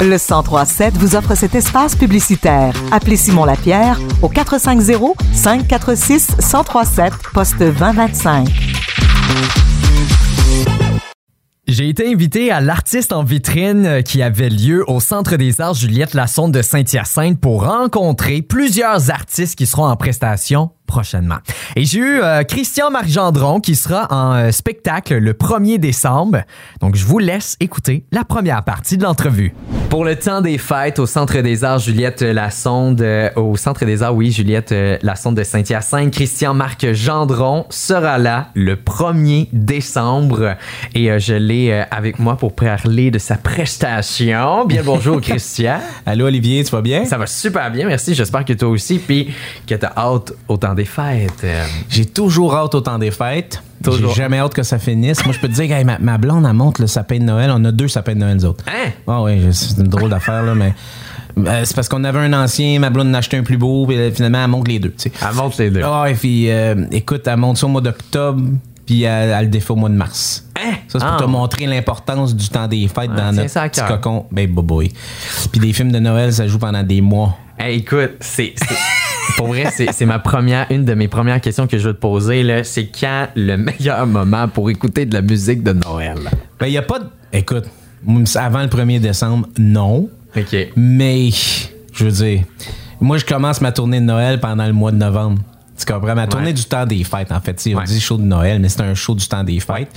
Le 1037 vous offre cet espace publicitaire. Appelez Simon Lapierre au 450 546 1037 poste 2025. J'ai été invité à l'artiste en vitrine qui avait lieu au Centre des Arts Juliette Lassonde de Saint-Hyacinthe pour rencontrer plusieurs artistes qui seront en prestation prochainement. Et j'ai eu euh, Christian Marc Gendron qui sera en euh, spectacle le 1er décembre. Donc je vous laisse écouter la première partie de l'entrevue. Pour le temps des fêtes au Centre des Arts Juliette Lassonde, euh, au Centre des Arts, oui, Juliette euh, Lassonde de Saint-Hyacinthe, Christian Marc Gendron sera là le 1er décembre et euh, je l'ai euh, avec moi pour parler de sa prestation. Bien bonjour Christian. Allô Olivier, tu vas bien? Ça va super bien, merci. J'espère que toi aussi, puis que t'as hâte au temps des fêtes. Euh, J'ai toujours hâte au temps des fêtes. J'ai jamais hâte que ça finisse. Moi, je peux te dire, hey, ma, ma blonde, elle monte le sapin de Noël. On a deux sapins de Noël, nous autres. Hein? Ah oui, c'est une drôle d'affaire, là, mais. euh, c'est parce qu'on avait un ancien, ma blonde en a acheté un plus beau, puis euh, finalement, elle monte les deux. Elle monte les deux. Ah, et puis, euh, écoute, elle monte ça au mois d'octobre, puis elle, elle le défait au mois de mars. Hein? Ça, c'est pour Ah. te montrer l'importance du temps des fêtes dans tiens notre petit cocon. Ben, boboy. Puis des films de Noël, ça joue pendant des mois. Hey, écoute, c'est. Pour vrai, c'est ma première, une de mes premières questions que je veux te poser. C'est quand le meilleur moment pour écouter de la musique de Noël? Ben, il n'y a pas de. Écoute, avant le 1er décembre, non. OK. Mais, je veux dire, moi, je commence ma tournée de Noël pendant le mois de novembre. Tu comprends? Ma tournée Ouais. du temps des fêtes, en fait. On Ouais. dit show de Noël, mais c'est un show du temps des fêtes.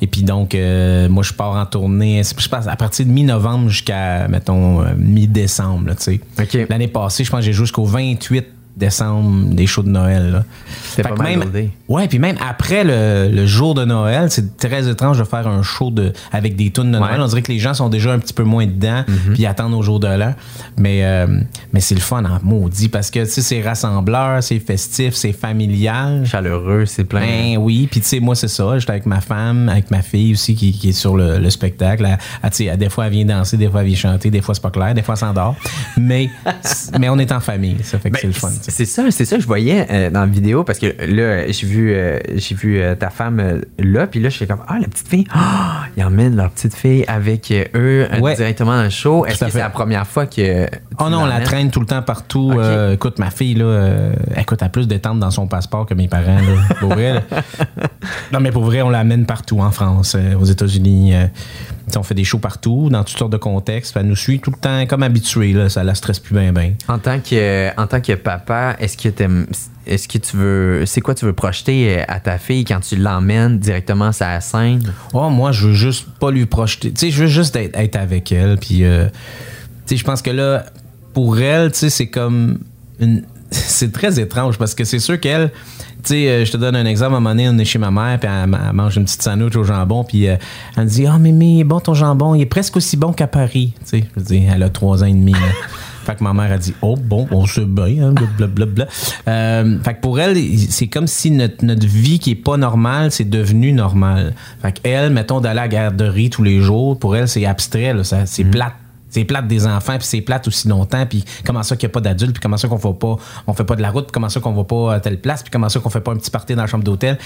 Et puis donc, euh, moi, je pars en tournée, je pense, à partir de mi-novembre jusqu'à, mettons, euh, mi-décembre, là, tu sais. OK. L'année passée, je pense que j'ai joué jusqu'au 28 décembre des shows de Noël. C'était pas mal même, loadé. Ouais, puis même après le, le jour de Noël, c'est très étrange de faire un show de, avec des tunes de Noël. Ouais. On dirait que les gens sont déjà un petit peu moins dedans, puis ils attendent au jour de l'an. Mais, euh, mais c'est le fun en maudit parce que tu sais, c'est rassembleur, c'est festif, c'est familial. Chaleureux, c'est plein. Ben oui, puis tu sais, moi, c'est ça. J'étais avec ma femme, avec ma fille aussi qui, qui est sur le, le spectacle. Elle, des fois, elle vient danser, des fois, elle vient chanter, des fois, c'est pas clair, des fois, elle s'endort. Mais, mais on est en famille, ça fait que Ben, c'est le fun. C'est ça, c'est ça que je voyais euh, dans la vidéo parce que là, j'ai vu, euh, j'ai vu euh, ta femme là, puis là, je suis comme ah la petite fille, ah ils emmènent leur petite fille avec eux Ouais. directement dans le show. Est-ce que c'est la première fois que Oh non, on la traîne tout le temps partout. Écoute, ma fille, là, écoute, elle a plus d'étentes dans son passeport que mes parents. Là, pour vrai. là. Non, mais pour vrai, on l'amène partout en France, aux États-Unis. On fait des shows partout, dans toutes sortes de contextes. Elle nous suit tout le temps comme habituée. Là, ça la stresse plus bien, bien. En tant que, en tant que papa, est-ce que t'aimes- est-ce que tu veux, c'est quoi tu veux projeter euh, à ta fille quand tu l'emmènes directement sur la scène? Oh, moi, je veux juste pas lui projeter. Tu sais, je veux juste être, être avec elle. Puis, euh, tu sais, je pense que là, pour elle, tu sais, c'est comme. une- C'est très étrange parce que c'est sûr qu'elle. Tu sais, euh, je te donne un exemple. À un moment donné, on est chez ma mère, puis elle, elle mange une petite sandwich au jambon, puis euh, elle me dit Ah, mais, mais bon, ton jambon, il est presque aussi bon qu'à Paris. Tu sais, je veux dire, elle a trois ans et demi. Fait que ma mère a dit Oh, bon, on se bien, hein, blablabla. Euh, fait que pour elle, c'est comme si notre, notre vie qui est pas normale, c'est devenu normal. Fait qu'elle, mettons, d'aller à la garderie tous les jours, pour elle, c'est abstrait, c'est plate. C'est plate des enfants, puis c'est plate aussi longtemps, puis comment ça qu'il n'y a pas d'adultes, puis comment ça qu'on fait pas, on fait pas de la route, puis comment ça qu'on va pas à telle place, puis comment ça qu'on fait pas un petit party dans la chambre d'hôtel.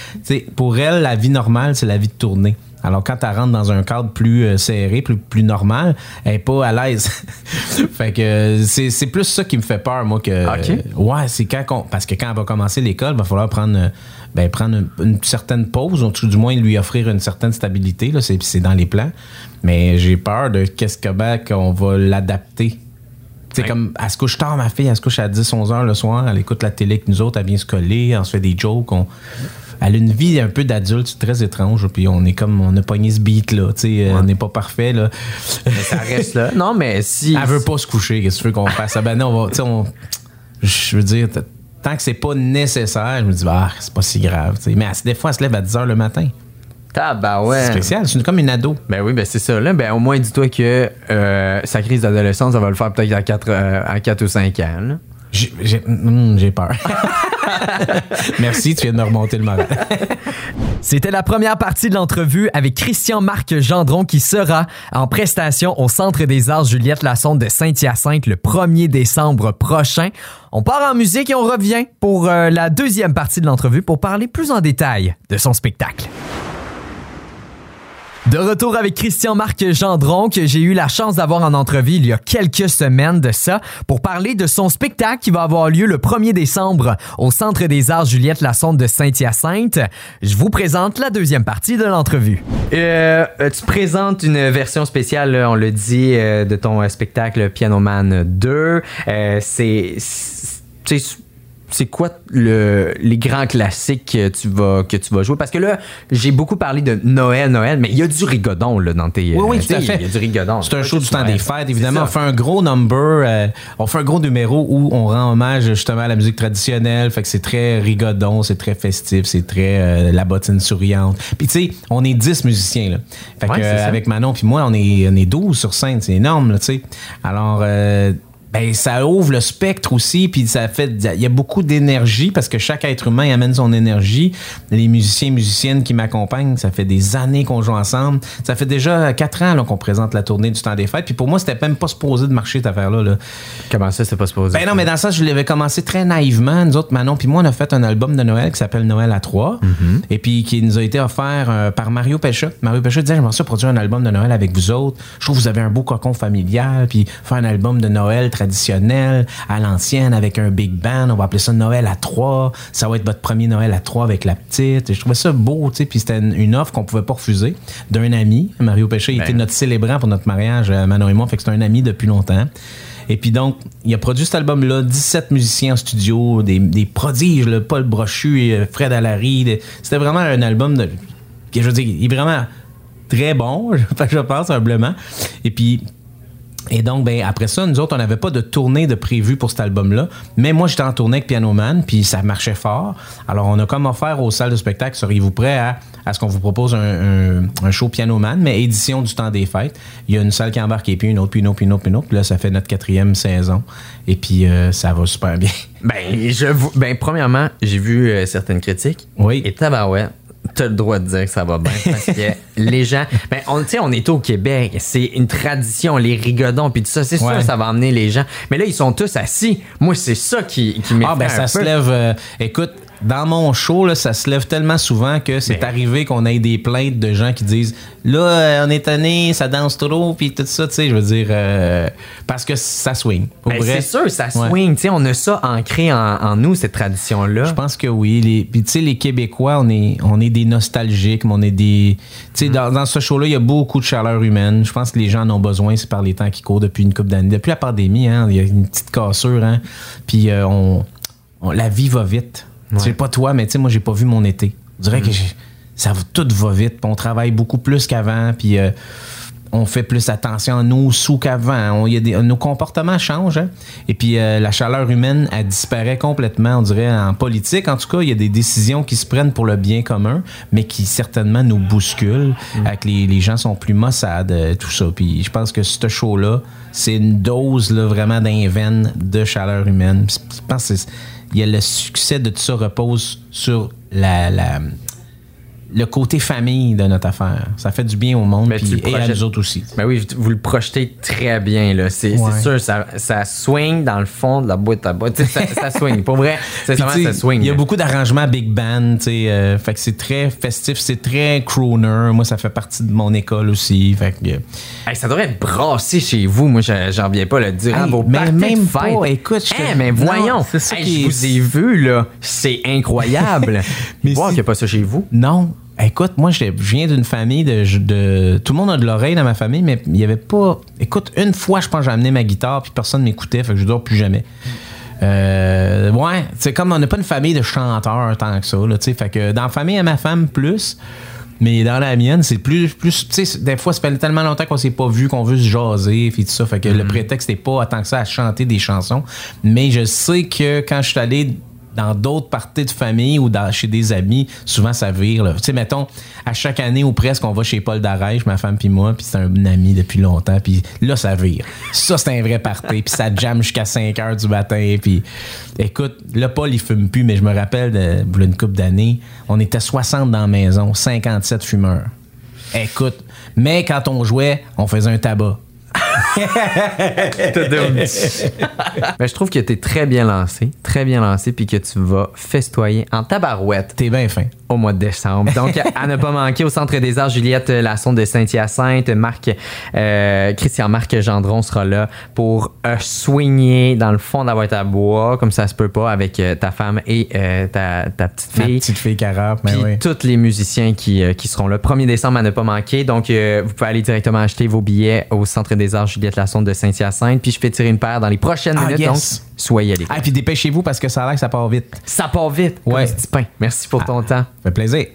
Pour elle, la vie normale, c'est la vie de tournée. Alors quand elle rentre dans un cadre plus euh, serré, plus, plus normal, elle est pas à l'aise. fait que euh, c'est c'est plus ça qui me fait peur, moi, que... Ok. ouais, c'est quand qu'on- Parce que quand elle va commencer l'école, il va falloir prendre... ben, prendre une, une certaine pause, ou du moins lui offrir une certaine stabilité. là, C'est c'est dans les plans. Mais j'ai peur de qu'est-ce que ben, qu'on va l'adapter. C'est Ouais. comme, elle se couche tard, ma fille, elle se couche à 10, 11 heures le soir, elle écoute la télé avec nous autres, elle vient se coller, on se fait des jokes. on- Elle a une vie un peu d'adulte, c'est très étrange, puis on est comme, on a pogné ce beat-là, tu sais, euh, on n'est pas parfait, là. Mais ça reste là. Non, mais si. Elle veut pas se coucher, qu'est-ce que tu veux qu'on fasse? Ah ben non, on va, tu sais, on- je veux dire, tant que c'est pas nécessaire, je me dis, ah, c'est pas si grave. Mais elle- des fois, elle se lève à 10 heures le matin. Tabarouette. C'est spécial, c'est comme une ado. Ben oui, ben c'est ça. Là, ben au moins, dis-toi que euh, sa crise d'adolescence, ça va le faire peut-être à 4, à 4 ou 5 ans. J'ai j'ai- j'ai peur. Merci, tu viens de me remonter le moral. C'était la première partie de l'entrevue avec Christian Marc Gendron qui sera en prestation au Centre des Arts Juliette Lassonde de Saint-Hyacinthe le 1er décembre prochain. On part en musique et on revient pour euh, la deuxième partie de l'entrevue pour parler plus en détail de son spectacle. De retour avec Christian-Marc Gendron, que j'ai eu la chance d'avoir en entrevue il y a quelques semaines de ça, pour parler de son spectacle qui va avoir lieu le 1er décembre au Centre des Arts Juliette Lassonde de Saint-Hyacinthe. Je vous présente la deuxième partie de l'entrevue. Euh, tu présentes une version spéciale, on le dit, euh, de ton spectacle Piano Man 2. Euh, c'est c'est quoi le, les grands classiques que tu vas que tu vas jouer? Parce que là j'ai beaucoup parlé de Noël Noël mais il y a du rigodon là dans tes oui oui tout à fait. il y a du rigodon. C'est un show du temps des fêtes évidemment. On fait un gros number euh, on fait un gros numéro où on rend hommage justement à la musique traditionnelle. Fait que c'est très rigodon c'est très festif c'est très euh, la bottine souriante. Puis tu sais on est 10 musiciens là. Fait que euh, avec Manon puis moi on est on est 12 sur scène. C'est énorme là tu sais. Alors ben ça ouvre le spectre aussi puis ça fait il y a beaucoup d'énergie parce que chaque être humain amène son énergie. Les musiciens et musiciennes qui m'accompagnent ça fait des années qu'on joue ensemble. Ça fait déjà quatre ans qu'on présente la tournée du temps des fêtes puis pour moi c'était même pas supposé de marcher cette affaire là, là. comment ça c'était pas supposé? Ben non mais dans ça je l'avais commencé très naïvement. Nous autres Manon puis moi on a fait un album de Noël qui s'appelle Noël à 3 mm-hmm. et puis qui nous a été offert euh, par Mario Pécha. Mario Pécha disait j'aimerais ça produire un album de Noël avec vous autres. Je trouve que vous avez un beau cocon familial puis faire un album de Noël traditionnel, à l'ancienne, avec un big band. On va appeler ça Noël à trois. Ça va être votre premier Noël à trois avec la petite. je trouvais ça beau, tu sais. Puis c'était une, offre qu'on pouvait pas refuser d'un ami. Mario Péché, était ben. notre célébrant pour notre mariage, euh, Manon et moi. Fait que c'est un ami depuis longtemps. Et puis donc, il a produit cet album-là, 17 musiciens en studio, des, prodiges, le Paul Brochu et euh, Fred Allary. C'était vraiment un album de. Je veux dire, il est vraiment très bon, je pense, humblement. Et puis, et donc, ben, après ça, nous autres, on n'avait pas de tournée de prévu pour cet album-là. Mais moi, j'étais en tournée avec Piano Man, puis ça marchait fort. Alors, on a comme offert aux salles de spectacle, seriez-vous prêts à, à ce qu'on vous propose un, un, show Piano Man, mais édition du temps des fêtes. Il y a une salle qui embarque, et puis une autre, puis une autre, puis une autre, puis une autre. Puis là, ça fait notre quatrième saison. Et puis, euh, ça va super bien. Ben, je ben premièrement, j'ai vu euh, certaines critiques. Oui. Et tabarouette t'as le droit de dire que ça va bien parce que les gens ben on on est au Québec c'est une tradition les rigodons puis tout ça c'est sûr ça va emmener les gens. Mais là ils sont tous assis. Moi c'est ça qui qui ah ben ça se lève euh, écoute dans mon show, là, ça se lève tellement souvent que c'est arrivé qu'on ait des plaintes de gens qui disent là, euh, on est tanné, ça danse trop, puis tout ça, tu sais, je veux dire, euh, parce que ça swing. Ben, c'est sûr, ça swing, tu sais, on a ça ancré en, nous, cette tradition-là. Je pense que oui. Les, puis tu sais, les Québécois, on est, on est des nostalgiques, mais on est des. Tu sais, dans, ce show-là, il y a beaucoup de chaleur humaine. Je pense que les gens en ont besoin, c'est par les temps qui courent depuis une couple d'années. Depuis la pandémie, hein, il y a une petite cassure, hein, puis euh, on, la vie va vite. Je sais pas toi, mais tu sais, moi, j'ai pas vu mon été. Je dirais que mm. ça tout va vite. on travaille beaucoup plus qu'avant. Puis euh, on fait plus attention à nos sous qu'avant. nos comportements changent. Hein. Et puis euh, la chaleur humaine, elle disparaît complètement, on dirait, en politique. En tout cas, il y a des décisions qui se prennent pour le bien commun, mais qui certainement nous bousculent. Mm. Avec les, les, gens sont plus maussades, euh, tout ça. Puis je pense que ce show-là, c'est une dose là, vraiment d'un de chaleur humaine. Je pense que il y a le succès de tout ça repose sur la, la le côté famille de notre affaire. Ça fait du bien au monde et à nous autres aussi. Ben oui, vous le projetez très bien. Là. C'est, sûr, ça, ça swing dans le fond de la boîte à boîte. Ça, ça, swing. Pour vrai, c'est ça swing. Il y a beaucoup d'arrangements big band. Euh, fait que c'est très festif, c'est très crooner. Moi, ça fait partie de mon école aussi. Fait que, ça devrait être brassé chez vous. Moi, j'en viens pas le dire. Hey, vos mais même pas. Écoute, je mais voyons. c'est ça je vous ai vu, là. C'est incroyable. mais Voir qu'il n'y a pas ça chez vous. Non. Écoute, moi, je viens d'une famille de, Tout le monde a de l'oreille dans ma famille, mais il n'y avait pas. Écoute, une fois, je pense, j'ai amené ma guitare, puis personne m'écoutait, fait que je dors plus jamais. Euh, ouais, c'est comme on n'a pas une famille de chanteurs tant que ça, là, tu Fait que dans la famille à ma femme, plus. Mais dans la mienne, c'est plus. plus tu sais, des fois, ça fait tellement longtemps qu'on s'est pas vu, qu'on veut se jaser, puis tout ça. Fait que le mm-hmm. prétexte n'est pas tant que ça à chanter des chansons. Mais je sais que quand je suis allé dans d'autres parties de famille ou chez des amis, souvent ça vire. Tu sais, mettons, à chaque année ou presque, on va chez Paul Darèche, ma femme puis moi, puis c'est un ami depuis longtemps, puis là, ça vire. Ça, c'est un vrai party, puis ça jamme jusqu'à 5 heures du matin, puis écoute, là, Paul, il fume plus, mais je me rappelle, de, une couple d'années, on était 60 dans la maison, 57 fumeurs. Écoute, mais quand on jouait, on faisait un tabac. Ben, je trouve que t'es très bien lancé, très bien lancé, puis que tu vas festoyer en tabarouette T'es bien fin. au mois de décembre. Donc, à ne pas manquer au Centre des Arts, Juliette Lasson de Saint-Hyacinthe, Marc, euh, Christian-Marc Gendron sera là pour euh, soigner dans le fond de la boîte à bois, comme ça se peut pas, avec euh, ta femme et euh, ta, ta petite Ma fille. petite fille carape, mais Puis oui. tous les musiciens qui, qui seront là. 1er décembre à ne pas manquer. Donc, vous pouvez aller directement acheter vos billets au Centre des Arts Juliette Lassonde de Saint-Hyacinthe. Puis je fais tirer une paire dans les prochaines Ah, minutes. yes. Donc, soyez à l'écoute. Ah, puis dépêchez-vous parce que ça a l'air que ça part vite. Ça part vite. Ouais. Comme pain. Merci pour ton temps. Ça fait plaisir.